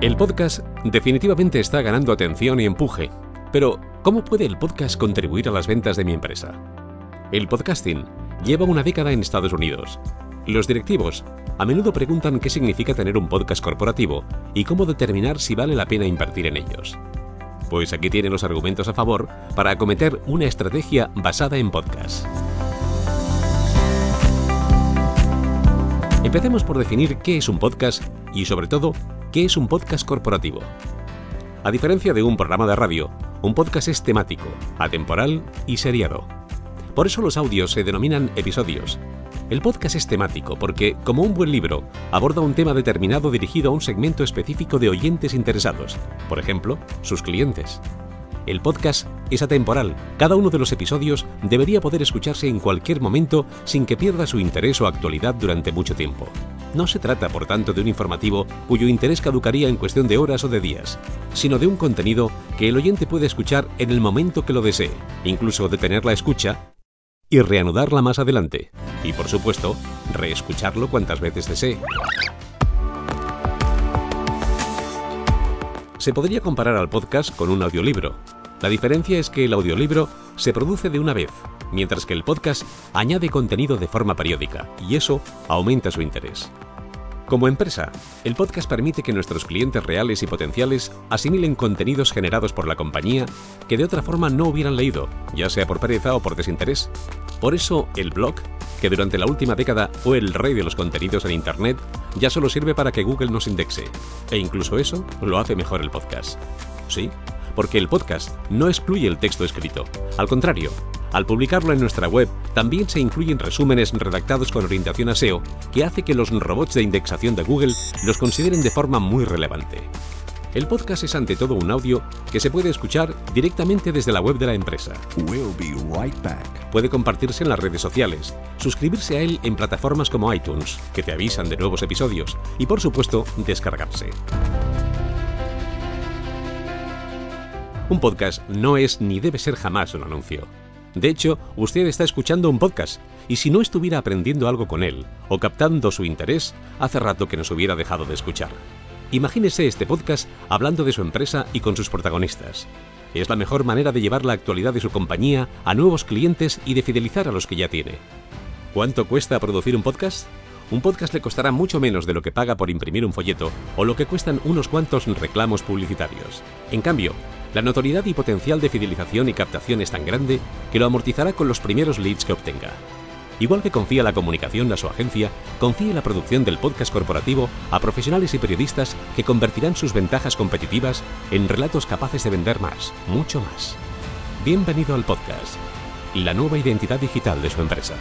El podcast definitivamente está ganando atención y empuje. Pero, ¿cómo puede el podcast contribuir a las ventas de mi empresa? El podcasting lleva una década en Estados Unidos. Los directivos a menudo preguntan qué significa tener un podcast corporativo y cómo determinar si vale la pena invertir en ellos. Pues aquí tienen los argumentos a favor para acometer una estrategia basada en podcast. Empecemos por definir qué es un podcast y sobre todo ¿Qué es un podcast corporativo? A diferencia de un programa de radio, un podcast es temático, atemporal y seriado. Por eso los audios se denominan episodios. El podcast es temático porque, como un buen libro, aborda un tema determinado dirigido a un segmento específico de oyentes interesados, por ejemplo, sus clientes. El podcast es atemporal. Cada uno de los episodios debería poder escucharse en cualquier momento sin que pierda su interés o actualidad durante mucho tiempo. No se trata, por tanto, de un informativo cuyo interés caducaría en cuestión de horas o de días, sino de un contenido que el oyente puede escuchar en el momento que lo desee, incluso detener la escucha y reanudarla más adelante. Y por supuesto, reescucharlo cuantas veces desee. Se podría comparar al podcast con un audiolibro. La diferencia es que el audiolibro se produce de una vez, mientras que el podcast añade contenido de forma periódica, y eso aumenta su interés. Como empresa, el podcast permite que nuestros clientes reales y potenciales asimilen contenidos generados por la compañía que de otra forma no hubieran leído, ya sea por pereza o por desinterés. Por eso, el blog, que durante la última década fue el rey de los contenidos en Internet, ya solo sirve para que Google nos indexe. E incluso eso lo hace mejor el podcast. ¿Sí? Porque el podcast no excluye el texto escrito. Al contrario, al publicarlo en nuestra web, también se incluyen resúmenes redactados con orientación a SEO que hace que los robots de indexación de Google los consideren de forma muy relevante. El podcast es ante todo un audio que se puede escuchar directamente desde la web de la empresa. Puede compartirse en las redes sociales, suscribirse a él en plataformas como iTunes, que te avisan de nuevos episodios, y por supuesto, descargarse. Un podcast no es ni debe ser jamás un anuncio. De hecho, usted está escuchando un podcast, y si no estuviera aprendiendo algo con él o captando su interés, hace rato que nos hubiera dejado de escuchar. Imagínese este podcast hablando de su empresa y con sus protagonistas. Es la mejor manera de llevar la actualidad de su compañía a nuevos clientes y de fidelizar a los que ya tiene. ¿Cuánto cuesta producir un podcast? Un podcast le costará mucho menos de lo que paga por imprimir un folleto o lo que cuestan unos cuantos reclamos publicitarios. En cambio, la notoriedad y potencial de fidelización y captación es tan grande que lo amortizará con los primeros leads que obtenga. Igual que confía la comunicación a su agencia, confíe la producción del podcast corporativo a profesionales y periodistas que convertirán sus ventajas competitivas en relatos capaces de vender más, mucho más. Bienvenido al podcast, la nueva identidad digital de su empresa.